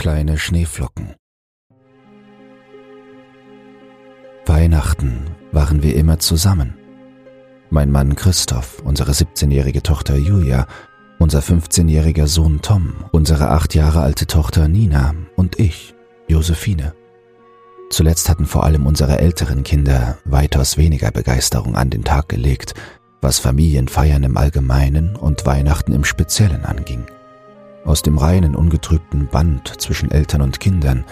Kleine Schneeflocken. Weihnachten waren wir immer zusammen. Mein Mann Christoph, unsere 17-jährige Tochter Julia, unser 15-jähriger Sohn Tom, unsere acht Jahre alte Tochter Nina und ich, Josephine. Zuletzt hatten vor allem unsere älteren Kinder weitaus weniger Begeisterung an den Tag gelegt, was Familienfeiern im Allgemeinen und Weihnachten im Speziellen anging. Aus dem reinen, ungetrübten Band zwischen Eltern und Kindern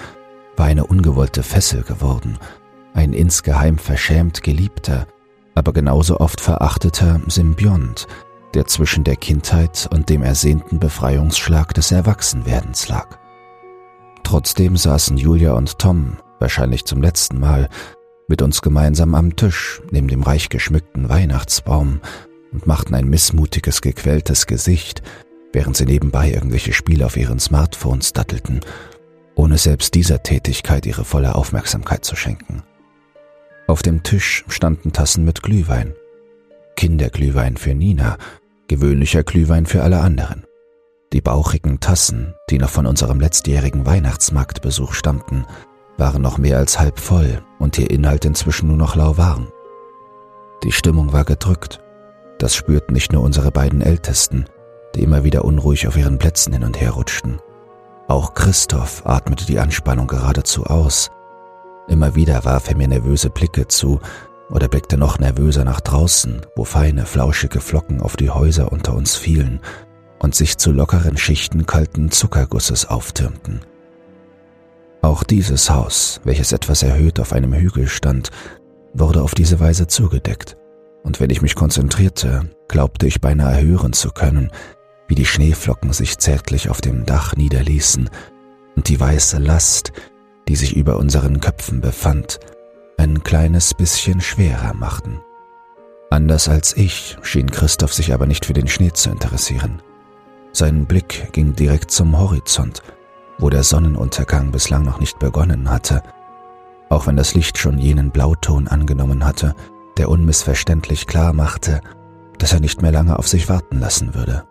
war eine ungewollte Fessel geworden, ein insgeheim verschämt geliebter, aber genauso oft verachteter Symbiont, der zwischen der Kindheit und dem ersehnten Befreiungsschlag des Erwachsenwerdens lag. Trotzdem saßen Julia und Tom, wahrscheinlich zum letzten Mal, mit uns gemeinsam am Tisch neben dem reich geschmückten Weihnachtsbaum und machten ein missmutiges, gequältes Gesicht, während sie nebenbei irgendwelche Spiele auf ihren Smartphones dattelten, ohne selbst dieser Tätigkeit ihre volle Aufmerksamkeit zu schenken. Auf dem Tisch standen Tassen mit Glühwein. Kinderglühwein für Nina, gewöhnlicher Glühwein für alle anderen. Die bauchigen Tassen, die noch von unserem letztjährigen Weihnachtsmarktbesuch stammten, waren noch mehr als halb voll und ihr Inhalt inzwischen nur noch lauwarm. Die Stimmung war gedrückt. Das spürten nicht nur unsere beiden Ältesten, die immer wieder unruhig auf ihren Plätzen hin und her rutschten. Auch Christoph atmete die Anspannung geradezu aus. Immer wieder warf er mir nervöse Blicke zu oder blickte noch nervöser nach draußen, wo feine, flauschige Flocken auf die Häuser unter uns fielen und sich zu lockeren Schichten kalten Zuckergusses auftürmten. Auch dieses Haus, welches etwas erhöht auf einem Hügel stand, wurde auf diese Weise zugedeckt, und wenn ich mich konzentrierte, glaubte ich beinahe hören zu können, wie die Schneeflocken sich zärtlich auf dem Dach niederließen und die weiße Last, die sich über unseren Köpfen befand, ein kleines bisschen schwerer machten. Anders als ich schien Christoph sich aber nicht für den Schnee zu interessieren. Sein Blick ging direkt zum Horizont, wo der Sonnenuntergang bislang noch nicht begonnen hatte, auch wenn das Licht schon jenen Blauton angenommen hatte, der unmissverständlich klar machte, dass er nicht mehr lange auf sich warten lassen würde.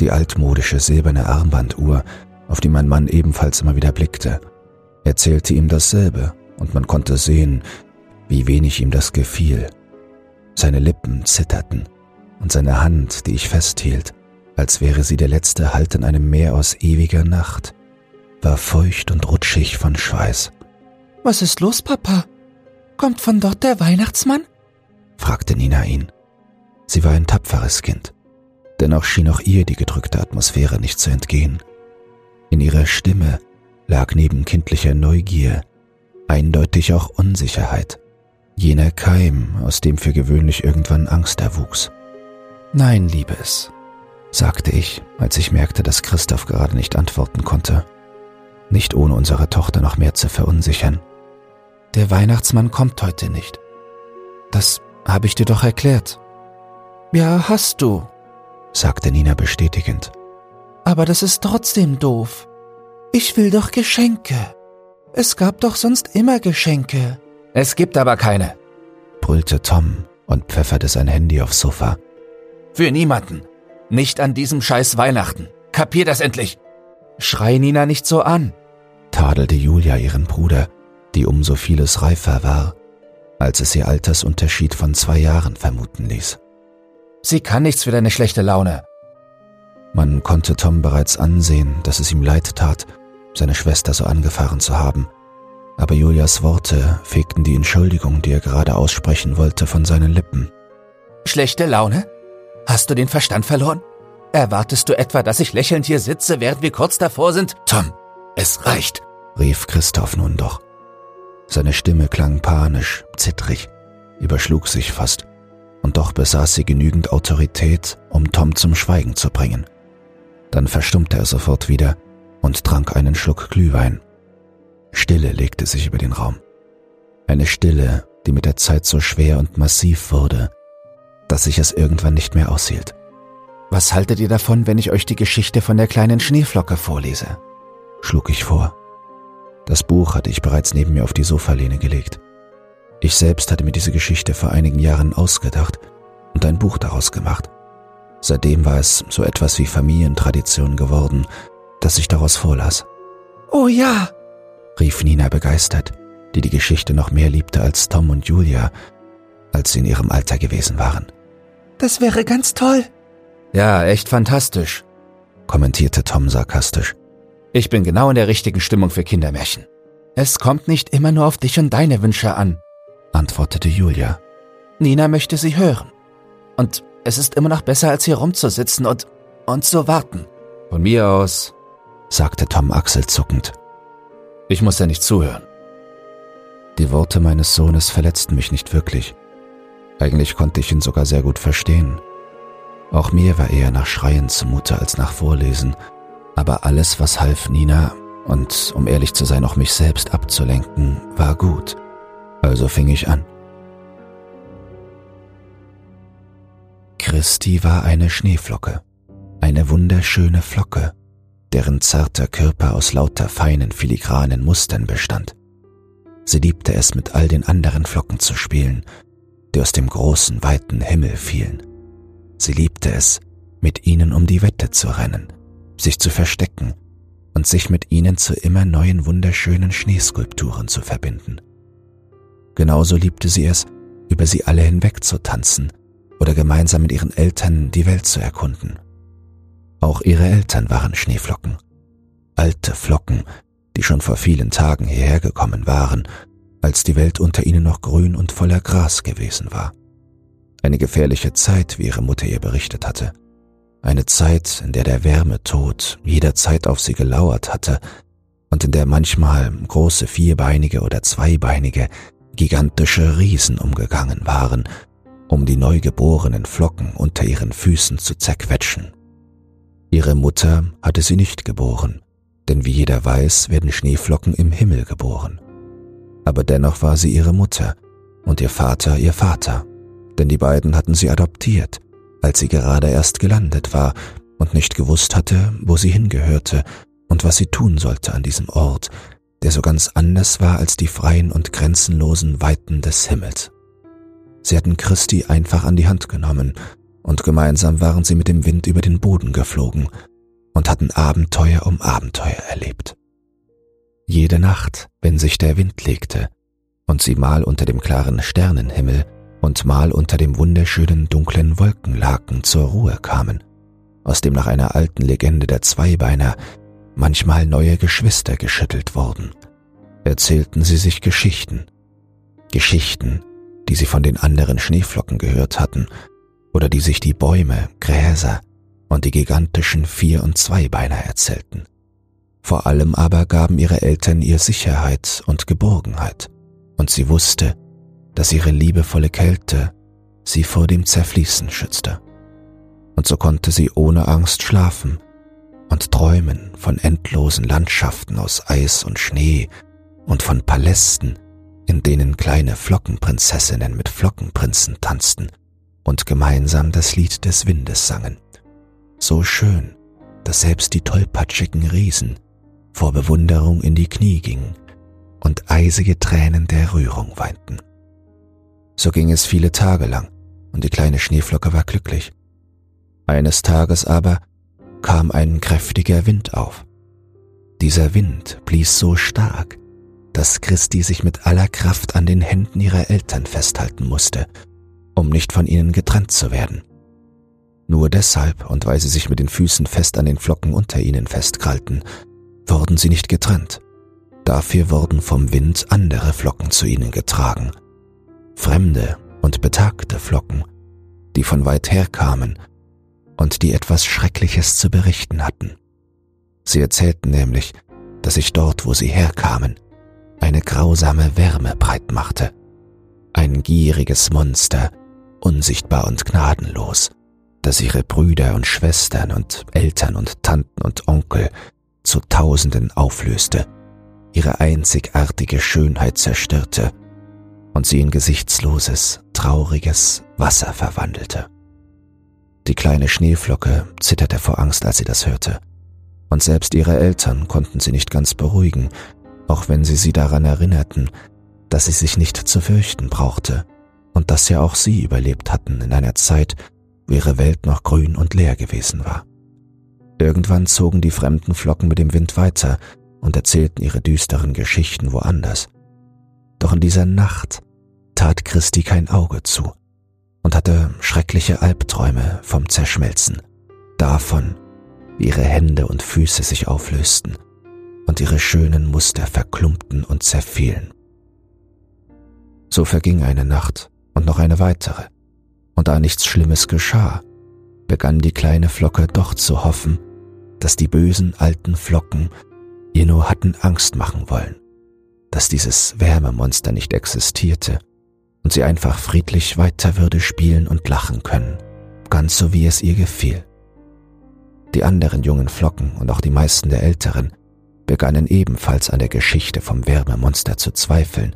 Die altmodische silberne Armbanduhr, auf die mein Mann ebenfalls immer wieder blickte, erzählte ihm dasselbe, und man konnte sehen, wie wenig ihm das gefiel. Seine Lippen zitterten, und seine Hand, die ich festhielt, als wäre sie der letzte Halt in einem Meer aus ewiger Nacht, war feucht und rutschig von Schweiß. Was ist los, Papa? Kommt von dort der Weihnachtsmann? fragte Nina ihn. Sie war ein tapferes Kind, dennoch schien auch ihr die gedrückte Atmosphäre nicht zu entgehen. In ihrer Stimme lag neben kindlicher Neugier eindeutig auch Unsicherheit, jener Keim, aus dem für gewöhnlich irgendwann Angst erwuchs. Nein, Liebes, sagte ich, als ich merkte, dass Christoph gerade nicht antworten konnte nicht ohne unsere Tochter noch mehr zu verunsichern. Der Weihnachtsmann kommt heute nicht. Das habe ich dir doch erklärt. Ja, hast du, sagte Nina bestätigend. Aber das ist trotzdem doof. Ich will doch Geschenke. Es gab doch sonst immer Geschenke. Es gibt aber keine, brüllte Tom und pfefferte sein Handy aufs Sofa. Für niemanden. Nicht an diesem scheiß Weihnachten. Kapier das endlich. Schrei Nina nicht so an tadelte Julia ihren Bruder, die um so vieles reifer war, als es ihr Altersunterschied von zwei Jahren vermuten ließ. Sie kann nichts für deine schlechte Laune. Man konnte Tom bereits ansehen, dass es ihm leid tat, seine Schwester so angefahren zu haben, aber Julias Worte fegten die Entschuldigung, die er gerade aussprechen wollte, von seinen Lippen. Schlechte Laune? Hast du den Verstand verloren? Erwartest du etwa, dass ich lächelnd hier sitze, während wir kurz davor sind? Tom, es reicht, rief Christoph nun doch. Seine Stimme klang panisch, zittrig, überschlug sich fast, und doch besaß sie genügend Autorität, um Tom zum Schweigen zu bringen. Dann verstummte er sofort wieder und trank einen Schluck Glühwein. Stille legte sich über den Raum. Eine Stille, die mit der Zeit so schwer und massiv wurde, dass ich es irgendwann nicht mehr aushielt. Was haltet ihr davon, wenn ich euch die Geschichte von der kleinen Schneeflocke vorlese? schlug ich vor. Das Buch hatte ich bereits neben mir auf die Sofalehne gelegt. Ich selbst hatte mir diese Geschichte vor einigen Jahren ausgedacht und ein Buch daraus gemacht. Seitdem war es so etwas wie Familientradition geworden, dass ich daraus vorlas. Oh ja, rief Nina begeistert, die die Geschichte noch mehr liebte als Tom und Julia, als sie in ihrem Alter gewesen waren. Das wäre ganz toll. Ja, echt fantastisch, kommentierte Tom sarkastisch. Ich bin genau in der richtigen Stimmung für Kindermärchen. Es kommt nicht immer nur auf dich und deine Wünsche an, antwortete Julia. Nina möchte sie hören. Und es ist immer noch besser, als hier rumzusitzen und, und zu warten. Von mir aus, sagte Tom achselzuckend. Ich muss ja nicht zuhören. Die Worte meines Sohnes verletzten mich nicht wirklich. Eigentlich konnte ich ihn sogar sehr gut verstehen. Auch mir war eher nach Schreien zumute als nach Vorlesen, aber alles, was half Nina und, um ehrlich zu sein, auch mich selbst abzulenken, war gut. Also fing ich an. Christi war eine Schneeflocke, eine wunderschöne Flocke, deren zarter Körper aus lauter feinen filigranen Mustern bestand. Sie liebte es, mit all den anderen Flocken zu spielen, die aus dem großen, weiten Himmel fielen. Sie liebte es, mit ihnen um die Wette zu rennen, sich zu verstecken und sich mit ihnen zu immer neuen wunderschönen Schneeskulpturen zu verbinden. Genauso liebte sie es, über sie alle hinweg zu tanzen oder gemeinsam mit ihren Eltern die Welt zu erkunden. Auch ihre Eltern waren Schneeflocken. Alte Flocken, die schon vor vielen Tagen hierher gekommen waren, als die Welt unter ihnen noch grün und voller Gras gewesen war. Eine gefährliche Zeit, wie ihre Mutter ihr berichtet hatte. Eine Zeit, in der der Wärmetod jederzeit auf sie gelauert hatte und in der manchmal große vierbeinige oder zweibeinige, gigantische Riesen umgegangen waren, um die neugeborenen Flocken unter ihren Füßen zu zerquetschen. Ihre Mutter hatte sie nicht geboren, denn wie jeder weiß, werden Schneeflocken im Himmel geboren. Aber dennoch war sie ihre Mutter und ihr Vater ihr Vater denn die beiden hatten sie adoptiert, als sie gerade erst gelandet war und nicht gewusst hatte, wo sie hingehörte und was sie tun sollte an diesem Ort, der so ganz anders war als die freien und grenzenlosen Weiten des Himmels. Sie hatten Christi einfach an die Hand genommen, und gemeinsam waren sie mit dem Wind über den Boden geflogen und hatten Abenteuer um Abenteuer erlebt. Jede Nacht, wenn sich der Wind legte und sie mal unter dem klaren Sternenhimmel und mal unter dem wunderschönen dunklen Wolkenlaken zur Ruhe kamen, aus dem nach einer alten Legende der Zweibeiner manchmal neue Geschwister geschüttelt wurden, erzählten sie sich Geschichten, Geschichten, die sie von den anderen Schneeflocken gehört hatten oder die sich die Bäume, Gräser und die gigantischen Vier- und Zweibeiner erzählten. Vor allem aber gaben ihre Eltern ihr Sicherheit und Geborgenheit, und sie wusste, dass ihre liebevolle Kälte sie vor dem Zerfließen schützte. Und so konnte sie ohne Angst schlafen und träumen von endlosen Landschaften aus Eis und Schnee und von Palästen, in denen kleine Flockenprinzessinnen mit Flockenprinzen tanzten und gemeinsam das Lied des Windes sangen. So schön, dass selbst die tollpatschigen Riesen vor Bewunderung in die Knie gingen und eisige Tränen der Rührung weinten. So ging es viele Tage lang, und die kleine Schneeflocke war glücklich. Eines Tages aber kam ein kräftiger Wind auf. Dieser Wind blies so stark, dass Christi sich mit aller Kraft an den Händen ihrer Eltern festhalten musste, um nicht von ihnen getrennt zu werden. Nur deshalb und weil sie sich mit den Füßen fest an den Flocken unter ihnen festkrallten, wurden sie nicht getrennt. Dafür wurden vom Wind andere Flocken zu ihnen getragen – fremde und betagte Flocken, die von weit her kamen und die etwas Schreckliches zu berichten hatten. Sie erzählten nämlich, dass sich dort, wo sie herkamen, eine grausame Wärme breit machte, ein gieriges Monster, unsichtbar und gnadenlos, das ihre Brüder und Schwestern und Eltern und Tanten und Onkel zu Tausenden auflöste, ihre einzigartige Schönheit zerstörte und sie in gesichtsloses, trauriges Wasser verwandelte. Die kleine Schneeflocke zitterte vor Angst, als sie das hörte, und selbst ihre Eltern konnten sie nicht ganz beruhigen, auch wenn sie sie daran erinnerten, dass sie sich nicht zu fürchten brauchte und dass ja auch sie überlebt hatten in einer Zeit, wo ihre Welt noch grün und leer gewesen war. Irgendwann zogen die fremden Flocken mit dem Wind weiter und erzählten ihre düsteren Geschichten woanders. Doch in dieser Nacht tat Christi kein Auge zu und hatte schreckliche Albträume vom Zerschmelzen, davon, wie ihre Hände und Füße sich auflösten und ihre schönen Muster verklumpten und zerfielen. So verging eine Nacht und noch eine weitere, und da nichts Schlimmes geschah, begann die kleine Flocke doch zu hoffen, dass die bösen alten Flocken ihr nur hatten Angst machen wollen, dass dieses Wärmemonster nicht existierte und sie einfach friedlich weiter würde spielen und lachen können, ganz so wie es ihr gefiel. Die anderen jungen Flocken und auch die meisten der älteren begannen ebenfalls an der Geschichte vom Wärmemonster zu zweifeln,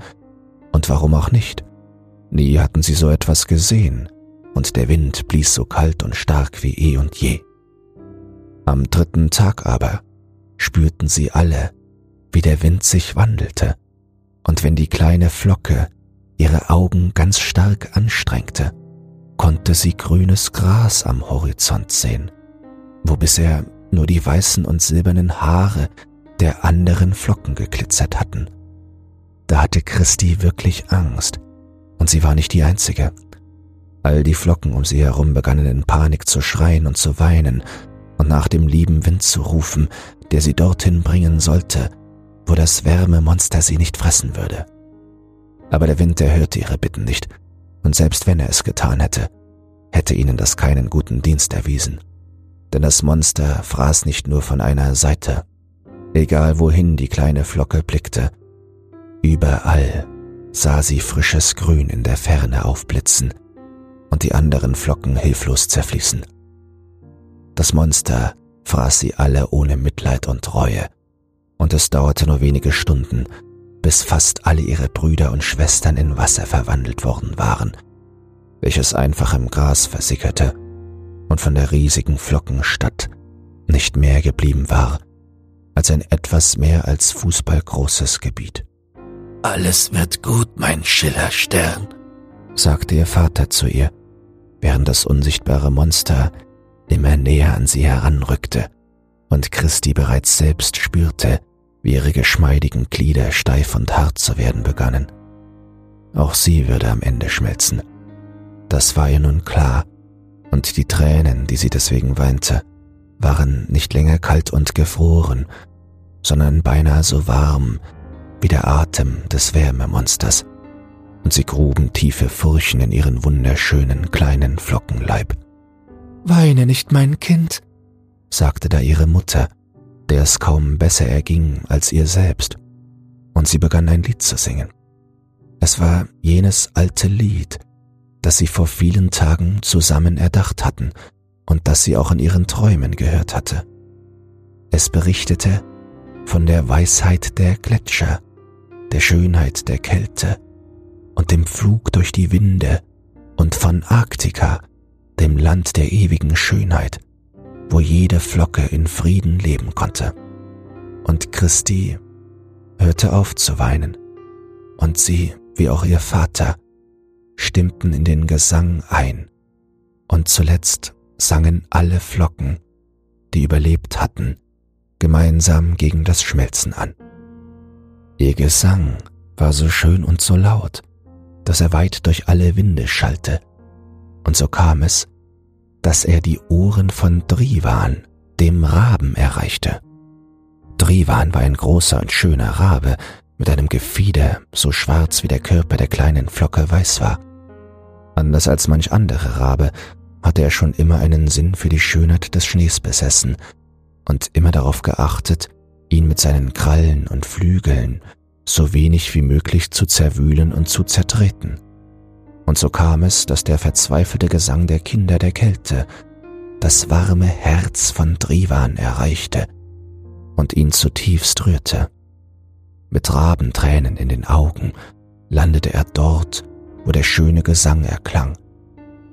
und warum auch nicht? Nie hatten sie so etwas gesehen, und der Wind blies so kalt und stark wie eh und je. Am dritten Tag aber spürten sie alle, wie der Wind sich wandelte, und wenn die kleine Flocke ihre Augen ganz stark anstrengte, konnte sie grünes Gras am Horizont sehen, wo bisher nur die weißen und silbernen Haare der anderen Flocken geglitzert hatten. Da hatte Christi wirklich Angst, und sie war nicht die einzige. All die Flocken um sie herum begannen in Panik zu schreien und zu weinen und nach dem lieben Wind zu rufen, der sie dorthin bringen sollte, wo das Wärmemonster sie nicht fressen würde. Aber der Wind erhörte ihre Bitten nicht, und selbst wenn er es getan hätte, hätte ihnen das keinen guten Dienst erwiesen. Denn das Monster fraß nicht nur von einer Seite, egal wohin die kleine Flocke blickte, überall sah sie frisches Grün in der Ferne aufblitzen und die anderen Flocken hilflos zerfließen. Das Monster fraß sie alle ohne Mitleid und Reue, und es dauerte nur wenige Stunden, bis fast alle ihre Brüder und Schwestern in Wasser verwandelt worden waren, welches einfach im Gras versickerte und von der riesigen Flockenstadt nicht mehr geblieben war als ein etwas mehr als fußballgroßes Gebiet. Alles wird gut, mein Schillerstern, sagte ihr Vater zu ihr, während das unsichtbare Monster immer näher an sie heranrückte und Christi bereits selbst spürte, wie ihre geschmeidigen Glieder steif und hart zu werden begannen. Auch sie würde am Ende schmelzen. Das war ihr nun klar, und die Tränen, die sie deswegen weinte, waren nicht länger kalt und gefroren, sondern beinahe so warm wie der Atem des Wärmemonsters, und sie gruben tiefe Furchen in ihren wunderschönen kleinen Flockenleib. Weine nicht, mein Kind, sagte da ihre Mutter, der es kaum besser erging als ihr selbst, und sie begann ein Lied zu singen. Es war jenes alte Lied, das sie vor vielen Tagen zusammen erdacht hatten und das sie auch in ihren Träumen gehört hatte. Es berichtete von der Weisheit der Gletscher, der Schönheit der Kälte und dem Flug durch die Winde und von Arktika, dem Land der ewigen Schönheit, wo jede Flocke in Frieden leben konnte. Und Christi hörte auf zu weinen, und sie, wie auch ihr Vater, stimmten in den Gesang ein, und zuletzt sangen alle Flocken, die überlebt hatten, gemeinsam gegen das Schmelzen an. Ihr Gesang war so schön und so laut, dass er weit durch alle Winde schallte, und so kam es, dass er die Ohren von Drivan, dem Raben, erreichte. Drivan war ein großer und schöner Rabe mit einem Gefieder so schwarz wie der Körper der kleinen Flocke weiß war. Anders als manch andere Rabe hatte er schon immer einen Sinn für die Schönheit des Schnees besessen und immer darauf geachtet, ihn mit seinen Krallen und Flügeln so wenig wie möglich zu zerwühlen und zu zertreten. Und so kam es, dass der verzweifelte Gesang der Kinder der Kälte das warme Herz von Drivan erreichte und ihn zutiefst rührte. Mit Rabentränen in den Augen landete er dort, wo der schöne Gesang erklang,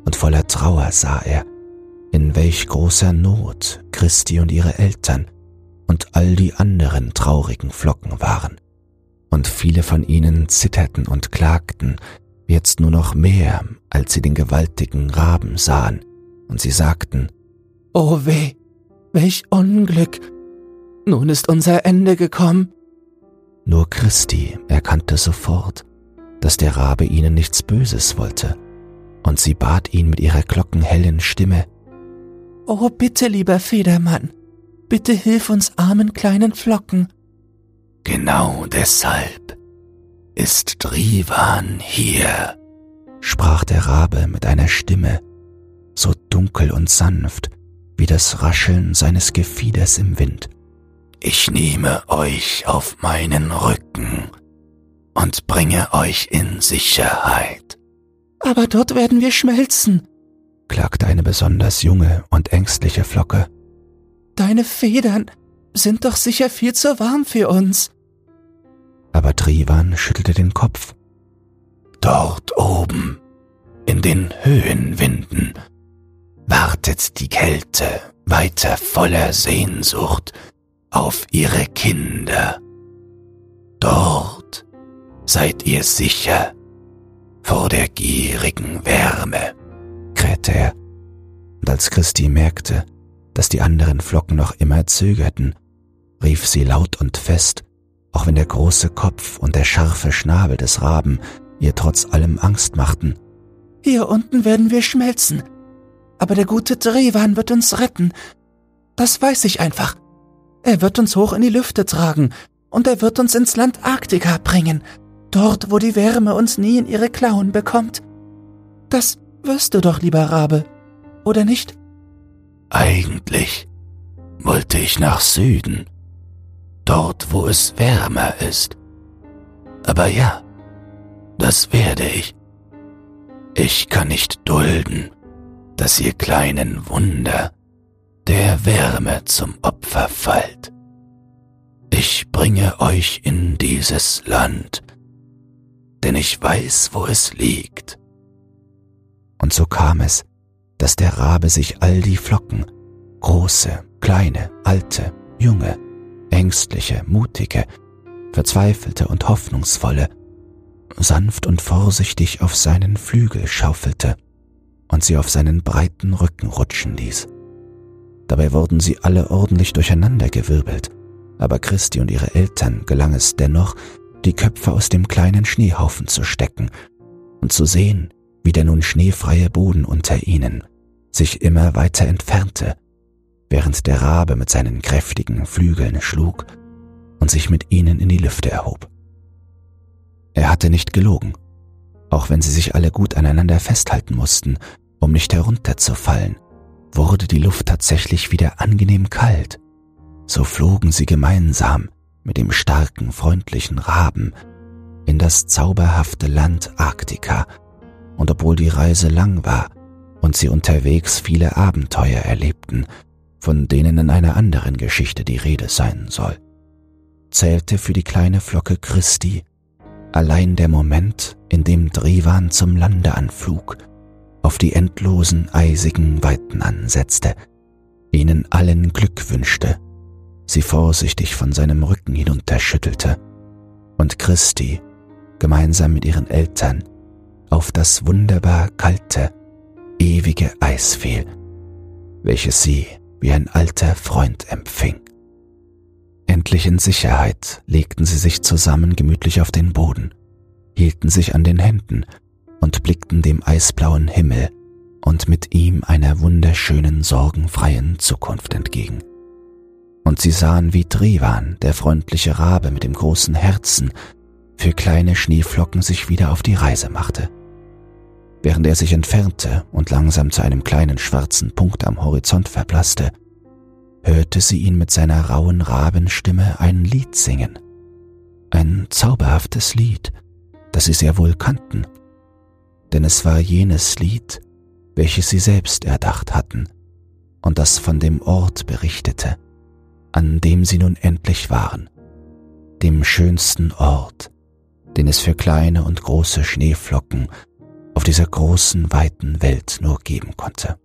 und voller Trauer sah er, in welch großer Not Christi und ihre Eltern und all die anderen traurigen Flocken waren. Und viele von ihnen zitterten und klagten, jetzt nur noch mehr, als sie den gewaltigen Raben sahen, und sie sagten, Oh weh, welch Unglück! nun ist unser Ende gekommen. Nur Christi erkannte sofort, dass der Rabe ihnen nichts Böses wollte, und sie bat ihn mit ihrer glockenhellen Stimme Oh, bitte, lieber Federmann, bitte hilf uns armen kleinen Flocken. Genau deshalb ist Drivan hier, sprach der Rabe mit einer Stimme, so dunkel und sanft wie das Rascheln seines Gefieders im Wind. Ich nehme euch auf meinen Rücken und bringe euch in Sicherheit. Aber dort werden wir schmelzen, klagte eine besonders junge und ängstliche Flocke. Deine Federn sind doch sicher viel zu warm für uns. Aber Trivan schüttelte den Kopf. Dort oben, in den Höhenwinden, wartet die Kälte weiter voller Sehnsucht auf ihre Kinder. Dort seid ihr sicher vor der gierigen Wärme, krähte er. Und als Christi merkte, dass die anderen Flocken noch immer zögerten, rief sie laut und fest, auch wenn der große Kopf und der scharfe Schnabel des Raben ihr trotz allem Angst machten. Hier unten werden wir schmelzen, aber der gute Drewan wird uns retten. Das weiß ich einfach. Er wird uns hoch in die Lüfte tragen und er wird uns ins Land Arktika bringen, dort, wo die Wärme uns nie in ihre Klauen bekommt. Das wirst du doch, lieber Rabe, oder nicht? Eigentlich wollte ich nach Süden, dort, wo es wärmer ist. Aber ja, das werde ich. Ich kann nicht dulden, dass ihr kleinen Wunder der Wärme zum Opfer fallt. Ich bringe euch in dieses Land, denn ich weiß, wo es liegt. Und so kam es, dass der Rabe sich all die Flocken, große, kleine, alte, junge, ängstliche, mutige, verzweifelte und hoffnungsvolle, sanft und vorsichtig auf seinen Flügel schaufelte und sie auf seinen breiten Rücken rutschen ließ. Dabei wurden sie alle ordentlich durcheinandergewirbelt, aber Christi und ihre Eltern gelang es dennoch, die Köpfe aus dem kleinen Schneehaufen zu stecken und zu sehen, wie der nun schneefreie Boden unter ihnen sich immer weiter entfernte, während der Rabe mit seinen kräftigen Flügeln schlug und sich mit ihnen in die Lüfte erhob. Er hatte nicht gelogen, auch wenn sie sich alle gut aneinander festhalten mussten, um nicht herunterzufallen wurde die Luft tatsächlich wieder angenehm kalt. So flogen sie gemeinsam mit dem starken, freundlichen Raben in das zauberhafte Land Arktika, und obwohl die Reise lang war und sie unterwegs viele Abenteuer erlebten, von denen in einer anderen Geschichte die Rede sein soll, zählte für die kleine Flocke Christi allein der Moment, in dem Drivan zum Lande anflug auf die endlosen eisigen Weiten ansetzte, ihnen allen Glück wünschte, sie vorsichtig von seinem Rücken hinunterschüttelte und Christi gemeinsam mit ihren Eltern auf das wunderbar kalte, ewige Eis fiel, welches sie wie ein alter Freund empfing. Endlich in Sicherheit legten sie sich zusammen gemütlich auf den Boden, hielten sich an den Händen und blickten dem eisblauen Himmel und mit ihm einer wunderschönen, sorgenfreien Zukunft entgegen. Und sie sahen, wie Drivan, der freundliche Rabe mit dem großen Herzen, für kleine Schneeflocken sich wieder auf die Reise machte. Während er sich entfernte und langsam zu einem kleinen schwarzen Punkt am Horizont verblasste, hörte sie ihn mit seiner rauen Rabenstimme ein Lied singen. Ein zauberhaftes Lied, das sie sehr wohl kannten denn es war jenes Lied, welches sie selbst erdacht hatten und das von dem Ort berichtete, an dem sie nun endlich waren, dem schönsten Ort, den es für kleine und große Schneeflocken auf dieser großen, weiten Welt nur geben konnte.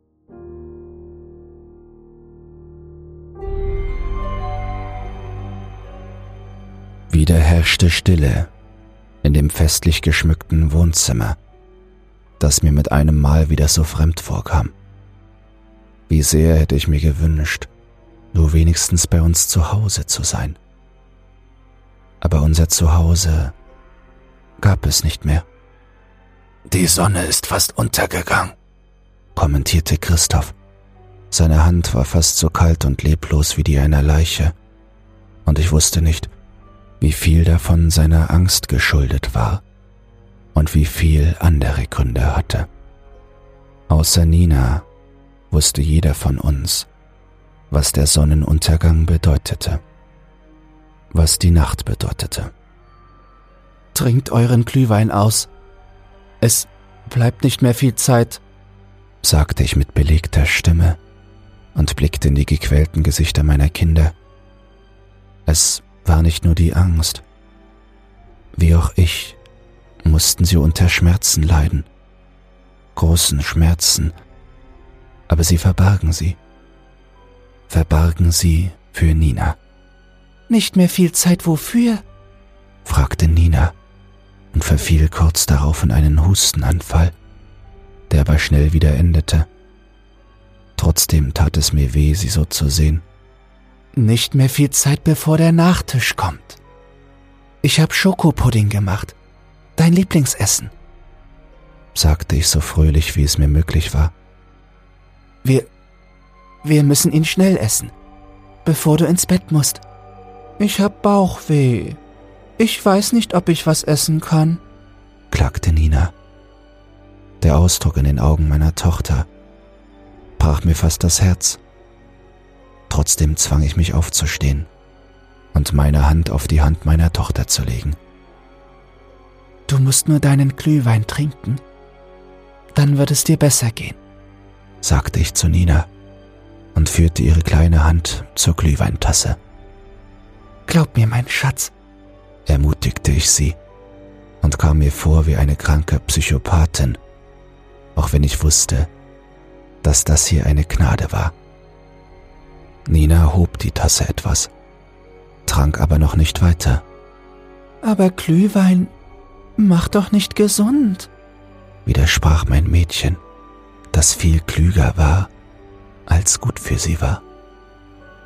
Wieder herrschte Stille in dem festlich geschmückten Wohnzimmer, das mir mit einem Mal wieder so fremd vorkam. Wie sehr hätte ich mir gewünscht, nur wenigstens bei uns zu Hause zu sein. Aber unser Zuhause gab es nicht mehr. Die Sonne ist fast untergegangen, kommentierte Christoph. Seine Hand war fast so kalt und leblos wie die einer Leiche, und ich wusste nicht, wie viel davon seiner Angst geschuldet war und wie viel andere Gründe hatte. Außer Nina wusste jeder von uns, was der Sonnenuntergang bedeutete, was die Nacht bedeutete. Trinkt euren Glühwein aus. Es bleibt nicht mehr viel Zeit, sagte ich mit belegter Stimme und blickte in die gequälten Gesichter meiner Kinder. Es war nicht nur die Angst. Wie auch ich mussten sie unter Schmerzen leiden. Großen Schmerzen. Aber sie verbargen sie. Verbargen sie für Nina. Nicht mehr viel Zeit wofür? fragte Nina und verfiel kurz darauf in einen Hustenanfall, der aber schnell wieder endete. Trotzdem tat es mir weh, sie so zu sehen. Nicht mehr viel Zeit, bevor der Nachtisch kommt. Ich hab Schokopudding gemacht. Dein Lieblingsessen. sagte ich so fröhlich, wie es mir möglich war. Wir. Wir müssen ihn schnell essen, bevor du ins Bett musst. Ich hab Bauchweh. Ich weiß nicht, ob ich was essen kann, klagte Nina. Der Ausdruck in den Augen meiner Tochter brach mir fast das Herz. Trotzdem zwang ich mich aufzustehen und meine Hand auf die Hand meiner Tochter zu legen. Du musst nur deinen Glühwein trinken, dann wird es dir besser gehen, sagte ich zu Nina und führte ihre kleine Hand zur Glühweintasse. Glaub mir, mein Schatz, ermutigte ich sie und kam mir vor wie eine kranke Psychopathin, auch wenn ich wusste, dass das hier eine Gnade war. Nina hob die Tasse etwas, trank aber noch nicht weiter. Aber Glühwein macht doch nicht gesund, widersprach mein Mädchen, das viel klüger war, als gut für sie war.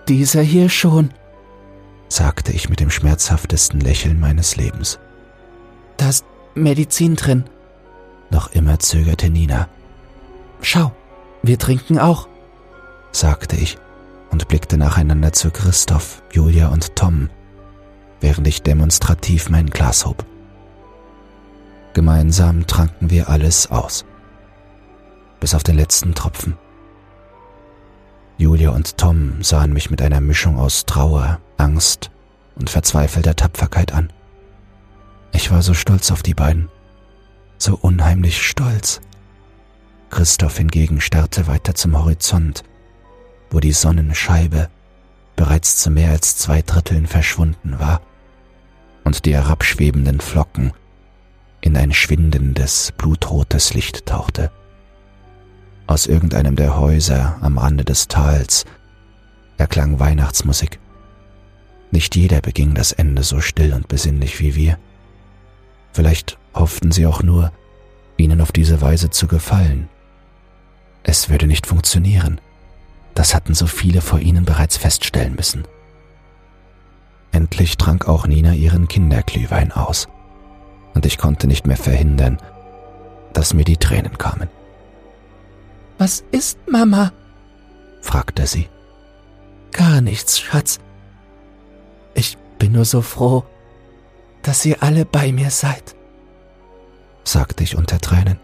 Dieser hier schon, sagte ich mit dem schmerzhaftesten Lächeln meines Lebens. Da ist Medizin drin. Noch immer zögerte Nina. Schau, wir trinken auch, sagte ich und blickte nacheinander zu Christoph, Julia und Tom, während ich demonstrativ mein Glas hob. Gemeinsam tranken wir alles aus, bis auf den letzten Tropfen. Julia und Tom sahen mich mit einer Mischung aus Trauer, Angst und verzweifelter Tapferkeit an. Ich war so stolz auf die beiden, so unheimlich stolz. Christoph hingegen starrte weiter zum Horizont, wo die Sonnenscheibe bereits zu mehr als zwei Dritteln verschwunden war und die herabschwebenden Flocken in ein schwindendes, blutrotes Licht tauchte. Aus irgendeinem der Häuser am Rande des Tals erklang Weihnachtsmusik. Nicht jeder beging das Ende so still und besinnlich wie wir. Vielleicht hofften sie auch nur, ihnen auf diese Weise zu gefallen es würde nicht funktionieren. Das hatten so viele vor ihnen bereits feststellen müssen. Endlich trank auch Nina ihren Kinderglühwein aus, und ich konnte nicht mehr verhindern, dass mir die Tränen kamen. Was ist, Mama? fragte sie. Gar nichts, Schatz. Ich bin nur so froh, dass ihr alle bei mir seid, sagte ich unter Tränen.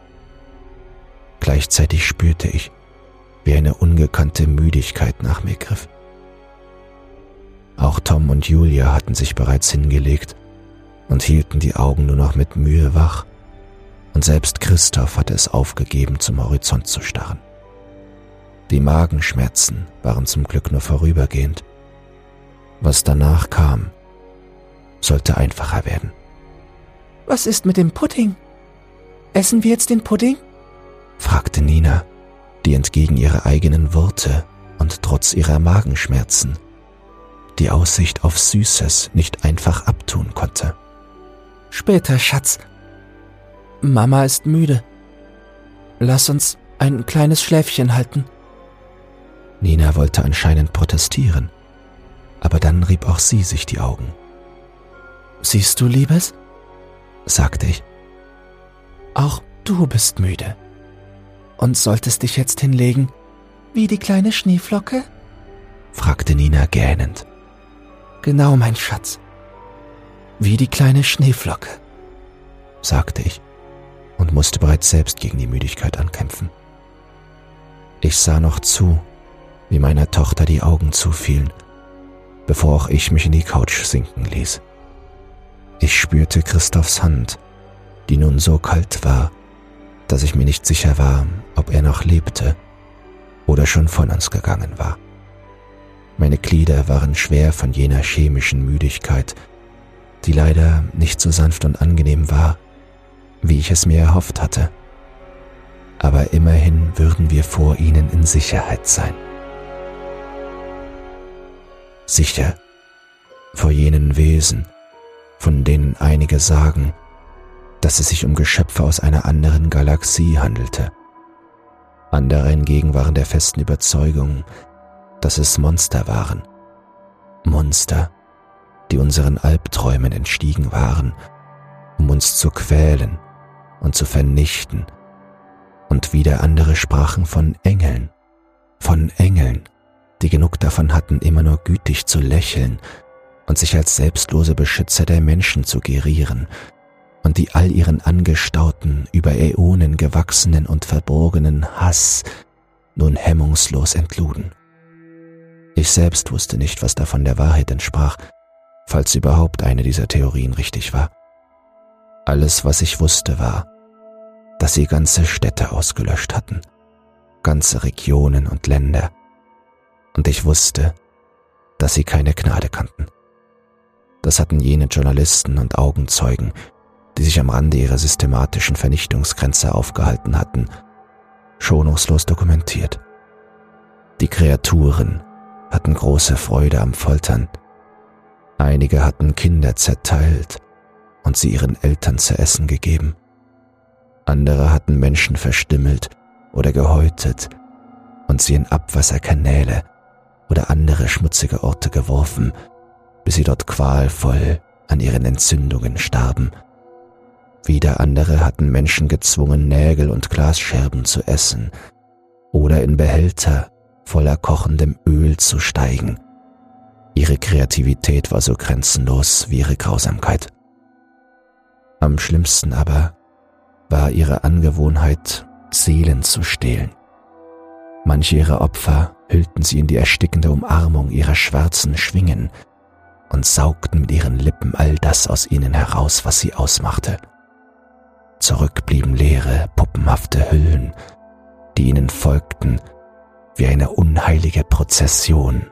Gleichzeitig spürte ich, wie eine ungekannte Müdigkeit nach mir griff. Auch Tom und Julia hatten sich bereits hingelegt und hielten die Augen nur noch mit Mühe wach, und selbst Christoph hatte es aufgegeben, zum Horizont zu starren. Die Magenschmerzen waren zum Glück nur vorübergehend. Was danach kam, sollte einfacher werden. Was ist mit dem Pudding? Essen wir jetzt den Pudding? fragte Nina, die entgegen ihrer eigenen Worte und trotz ihrer Magenschmerzen die Aussicht auf Süßes nicht einfach abtun konnte. Später, Schatz. Mama ist müde. Lass uns ein kleines Schläfchen halten. Nina wollte anscheinend protestieren, Aber dann rieb auch sie sich die Augen. Siehst du, Liebes? sagte ich. Auch du bist müde und solltest dich jetzt hinlegen. Wie die kleine Schneeflocke? fragte Nina gähnend. Genau, mein Schatz. Wie die kleine Schneeflocke, sagte ich und musste bereits selbst gegen die Müdigkeit ankämpfen. Ich sah noch zu, wie meiner Tochter die Augen zufielen, bevor auch ich mich in die Couch sinken ließ. Ich spürte Christophs Hand, die nun so kalt war, dass ich mir nicht sicher war, ob er noch lebte oder schon von uns gegangen war. Meine Glieder waren schwer von jener chemischen Müdigkeit, die leider nicht so sanft und angenehm war, wie ich es mir erhofft hatte. Aber immerhin würden wir vor ihnen in Sicherheit sein. Sicher vor jenen Wesen, von denen einige sagen, dass es sich um Geschöpfe aus einer anderen Galaxie handelte. Andere hingegen waren der festen Überzeugung, dass es Monster waren. Monster, die unseren Albträumen entstiegen waren, um uns zu quälen und zu vernichten. Und wieder andere sprachen von Engeln, von Engeln, die genug davon hatten, immer nur gütig zu lächeln und sich als selbstlose Beschützer der Menschen zu gerieren, und die all ihren angestauten, über Äonen gewachsenen und verborgenen Hass nun hemmungslos entluden. Ich selbst wusste nicht, was davon der Wahrheit entsprach, falls überhaupt eine dieser Theorien richtig war. Alles, was ich wusste, war, dass sie ganze Städte ausgelöscht hatten, ganze Regionen und Länder, und ich wusste, dass sie keine Gnade kannten. Das hatten jene Journalisten und Augenzeugen, die sich am Rande ihrer systematischen Vernichtungsgrenze aufgehalten hatten, schonungslos dokumentiert. Die Kreaturen hatten große Freude am Foltern. Einige hatten Kinder zerteilt und sie ihren Eltern zu essen gegeben. Andere hatten Menschen verstümmelt oder gehäutet und sie in Abwasserkanäle oder andere schmutzige Orte geworfen, bis sie dort qualvoll an ihren Entzündungen starben. Wieder andere hatten Menschen gezwungen, Nägel und Glasscherben zu essen oder in Behälter voller kochendem Öl zu steigen. Ihre Kreativität war so grenzenlos wie ihre Grausamkeit. Am schlimmsten aber war ihre Angewohnheit, Seelen zu stehlen. Manche ihrer Opfer hüllten sie in die erstickende Umarmung ihrer schwarzen Schwingen und saugten mit ihren Lippen all das aus ihnen heraus, was sie ausmachte. Zurück blieben leere, puppenhafte Hüllen, die ihnen folgten wie eine unheilige Prozession.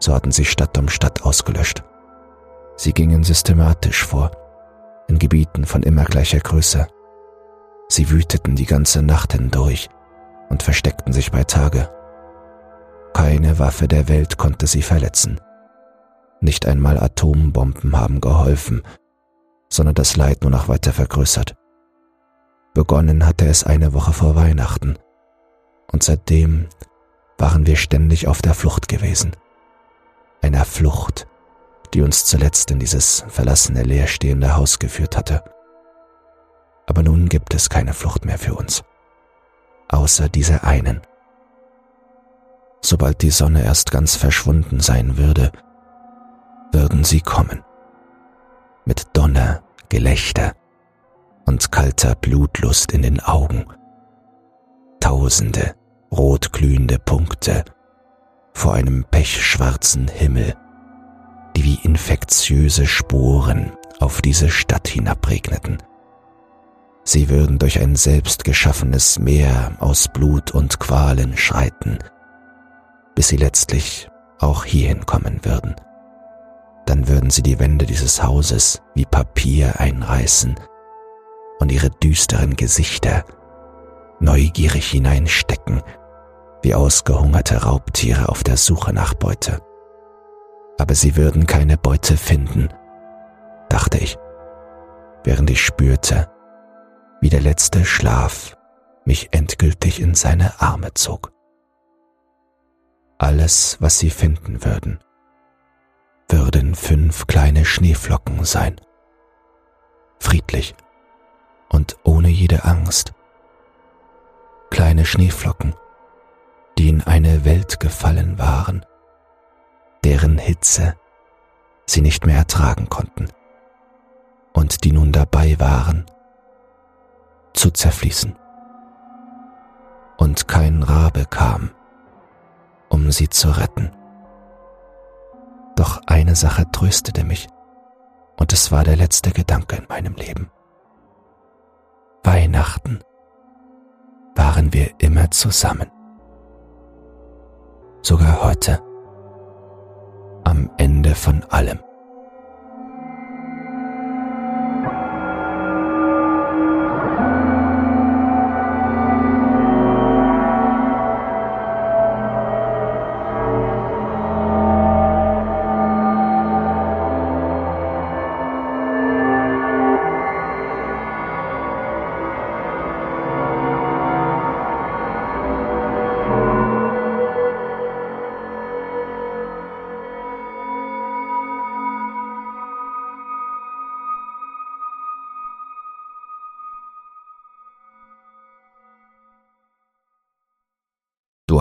So hatten sie Stadt um Stadt ausgelöscht. Sie gingen systematisch vor, in Gebieten von immer gleicher Größe. Sie wüteten die ganze Nacht hindurch und versteckten sich bei Tage. Keine Waffe der Welt konnte sie verletzen. Nicht einmal Atombomben haben geholfen, sondern das Leid nur noch weiter vergrößert. Begonnen hatte es eine Woche vor Weihnachten, und seitdem waren wir ständig auf der Flucht gewesen. Einer Flucht, die uns zuletzt in dieses verlassene, leerstehende Haus geführt hatte. Aber nun gibt es keine Flucht mehr für uns, außer dieser einen. Sobald die Sonne erst ganz verschwunden sein würde, würden sie kommen mit Donner, Gelächter und kalter Blutlust in den Augen. Tausende rotglühende Punkte vor einem pechschwarzen Himmel, die wie infektiöse Sporen auf diese Stadt hinabregneten. Sie würden durch ein selbstgeschaffenes Meer aus Blut und Qualen schreiten, bis sie letztlich auch hierhin kommen würden dann würden sie die Wände dieses Hauses wie Papier einreißen und ihre düsteren Gesichter neugierig hineinstecken, wie ausgehungerte Raubtiere auf der Suche nach Beute. Aber sie würden keine Beute finden, dachte ich, während ich spürte, wie der letzte Schlaf mich endgültig in seine Arme zog. Alles, was sie finden würden, würden fünf kleine Schneeflocken sein. Friedlich und ohne jede Angst. Kleine Schneeflocken, die in eine Welt gefallen waren, deren Hitze sie nicht mehr ertragen konnten und die nun dabei waren zu zerfließen. Und kein Rabe kam, um sie zu retten. Doch eine Sache tröstete mich, und es war der letzte Gedanke in meinem Leben. Weihnachten waren wir immer zusammen. Sogar heute, am Ende von allem.